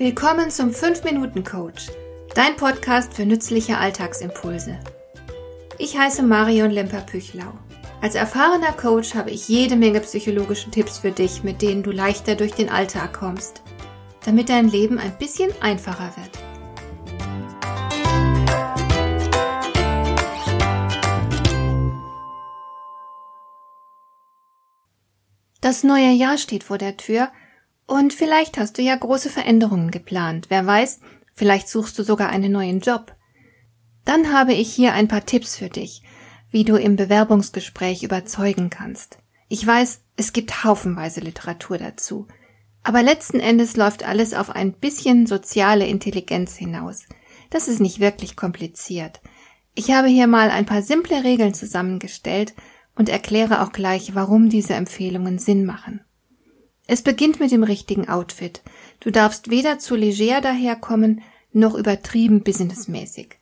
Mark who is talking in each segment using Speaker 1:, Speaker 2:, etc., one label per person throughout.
Speaker 1: Willkommen zum 5-Minuten-Coach, dein Podcast für nützliche Alltagsimpulse. Ich heiße Marion Lemper-Püchlau. Als erfahrener Coach habe ich jede Menge psychologische Tipps für dich, mit denen du leichter durch den Alltag kommst, damit dein Leben ein bisschen einfacher wird. Das neue Jahr steht vor der Tür und vielleicht hast du ja große Veränderungen geplant. Wer weiß, vielleicht suchst du sogar einen neuen Job. Dann habe ich hier ein paar Tipps für dich, wie du im Bewerbungsgespräch überzeugen kannst. Ich weiß, es gibt haufenweise Literatur dazu. Aber letzten Endes läuft alles auf ein bisschen soziale Intelligenz hinaus. Das ist nicht wirklich kompliziert. Ich habe hier mal ein paar simple Regeln zusammengestellt und erkläre auch gleich, warum diese Empfehlungen Sinn machen. Es beginnt mit dem richtigen Outfit. Du darfst weder zu leger daherkommen, noch übertrieben businessmäßig.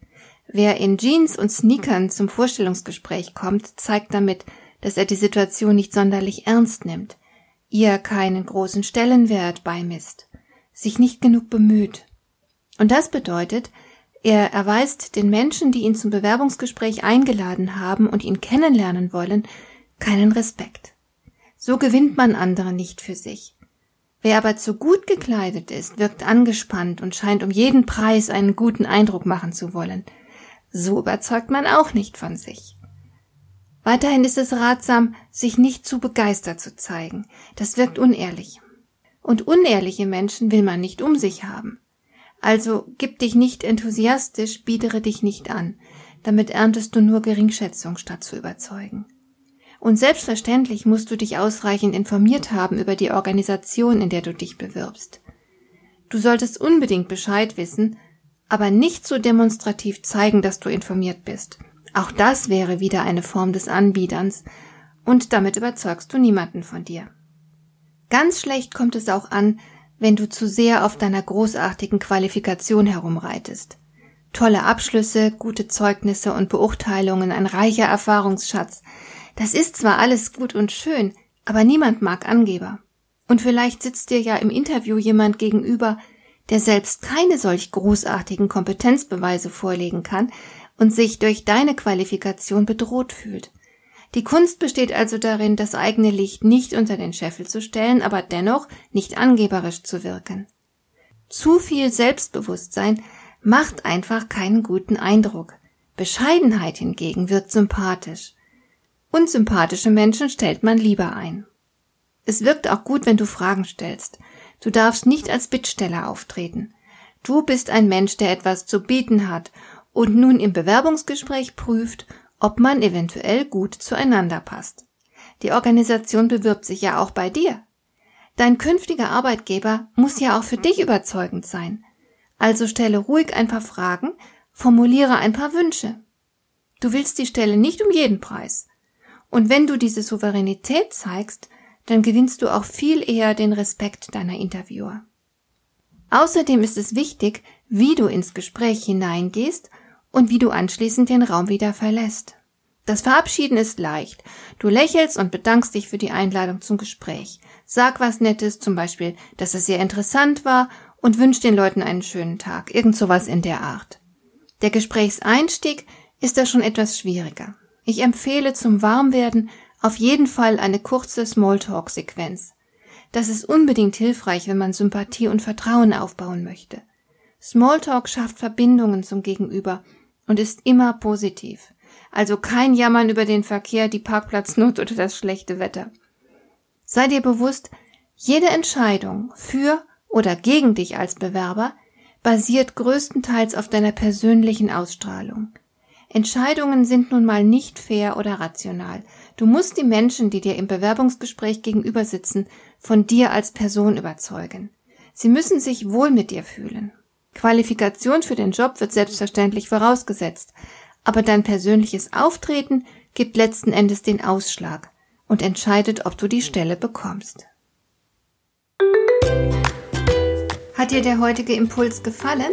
Speaker 1: Wer in Jeans und Sneakern zum Vorstellungsgespräch kommt, zeigt damit, dass er die Situation nicht sonderlich ernst nimmt, ihr keinen großen Stellenwert beimisst, sich nicht genug bemüht. Und das bedeutet, er erweist den Menschen, die ihn zum Bewerbungsgespräch eingeladen haben und ihn kennenlernen wollen, keinen Respekt. So gewinnt man andere nicht für sich. Wer aber zu gut gekleidet ist, wirkt angespannt und scheint um jeden Preis einen guten Eindruck machen zu wollen. So überzeugt man auch nicht von sich. Weiterhin ist es ratsam, sich nicht zu begeistert zu zeigen. Das wirkt unehrlich. Und unehrliche Menschen will man nicht um sich haben. Also gib dich nicht enthusiastisch, biedere dich nicht an. Damit erntest du nur Geringschätzung, statt zu überzeugen. Und selbstverständlich musst du dich ausreichend informiert haben über die Organisation, in der du dich bewirbst. Du solltest unbedingt Bescheid wissen, aber nicht so demonstrativ zeigen, dass du informiert bist. Auch das wäre wieder eine Form des Anbiederns, und damit überzeugst du niemanden von dir. Ganz schlecht kommt es auch an, wenn du zu sehr auf deiner großartigen Qualifikation herumreitest. Tolle Abschlüsse, gute Zeugnisse und Beurteilungen, ein reicher Erfahrungsschatz, das ist zwar alles gut und schön, aber niemand mag Angeber. Und vielleicht sitzt dir ja im Interview jemand gegenüber, der selbst keine solch großartigen Kompetenzbeweise vorlegen kann und sich durch deine Qualifikation bedroht fühlt. Die Kunst besteht also darin, das eigene Licht nicht unter den Scheffel zu stellen, aber dennoch nicht angeberisch zu wirken. Zu viel Selbstbewusstsein macht einfach keinen guten Eindruck. Bescheidenheit hingegen wird sympathisch. Unsympathische Menschen stellt man lieber ein. Es wirkt auch gut, wenn du Fragen stellst. Du darfst nicht als Bittsteller auftreten. Du bist ein Mensch, der etwas zu bieten hat und nun im Bewerbungsgespräch prüft, ob man eventuell gut zueinander passt. Die Organisation bewirbt sich ja auch bei dir. Dein künftiger Arbeitgeber muss ja auch für dich überzeugend sein. Also stelle ruhig ein paar Fragen, formuliere ein paar Wünsche. Du willst die Stelle nicht um jeden Preis. Und wenn du diese Souveränität zeigst, dann gewinnst du auch viel eher den Respekt deiner Interviewer. Außerdem ist es wichtig, wie du ins Gespräch hineingehst und wie du anschließend den Raum wieder verlässt. Das Verabschieden ist leicht. Du lächelst und bedankst dich für die Einladung zum Gespräch. Sag was Nettes, zum Beispiel, dass es sehr interessant war und wünsch den Leuten einen schönen Tag. Irgend sowas in der Art. Der Gesprächseinstieg ist da schon etwas schwieriger. Ich empfehle zum Warmwerden auf jeden Fall eine kurze Smalltalk-Sequenz. Das ist unbedingt hilfreich, wenn man Sympathie und Vertrauen aufbauen möchte. Smalltalk schafft Verbindungen zum Gegenüber und ist immer positiv. Also kein Jammern über den Verkehr, die Parkplatznot oder das schlechte Wetter. Sei dir bewusst, jede Entscheidung für oder gegen dich als Bewerber basiert größtenteils auf deiner persönlichen Ausstrahlung. Entscheidungen sind nun mal nicht fair oder rational. Du musst die Menschen, die dir im Bewerbungsgespräch gegenüber sitzen, von dir als Person überzeugen. Sie müssen sich wohl mit dir fühlen. Qualifikation für den Job wird selbstverständlich vorausgesetzt, aber dein persönliches Auftreten gibt letzten Endes den Ausschlag und entscheidet, ob du die Stelle bekommst. Hat dir der heutige Impuls gefallen?